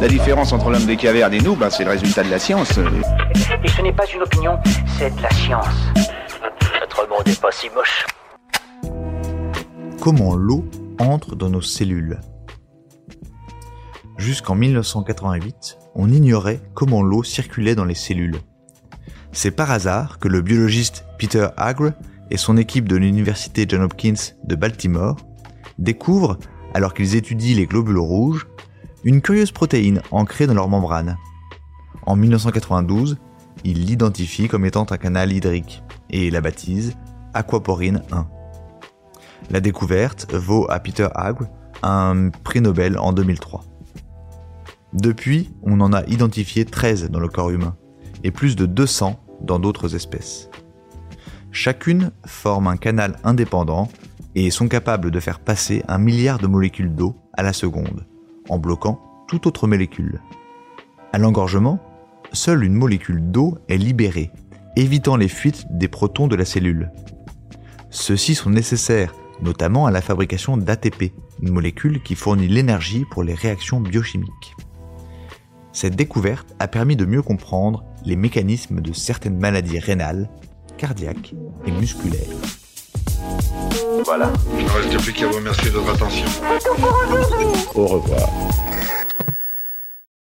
La différence entre l'homme des cavernes et nous, bah, c'est le résultat de la science. Et ce n'est pas une opinion, c'est de la science. Notre monde n'est pas si moche. Comment l'eau entre dans nos cellules? Jusqu'en 1988, on ignorait comment l'eau circulait dans les cellules. C'est par hasard que le biologiste Peter Agre et son équipe de l'université John Hopkins de Baltimore découvrent, alors qu'ils étudient les globules rouges, une curieuse protéine ancrée dans leur membrane. En 1992, ils l'identifient comme étant un canal hydrique et la baptisent Aquaporine 1. La découverte vaut à Peter Agre un prix Nobel en 2003. Depuis, on en a identifié 13 dans le corps humain et plus de 200 dans d'autres espèces. Chacune forme un canal indépendant et sont capables de faire passer un milliard de molécules d'eau à la seconde, en bloquant toute autre molécule. À l'engorgement, seule une molécule d'eau est libérée, évitant les fuites des protons de la cellule. Ceux-ci sont nécessaires notamment à la fabrication d'ATP, une molécule qui fournit l'énergie pour les réactions biochimiques. Cette découverte a permis de mieux comprendre les mécanismes de certaines maladies rénales, cardiaques et musculaires. Voilà. Il ne reste plus qu'à vous remercier de votre attention. Au revoir.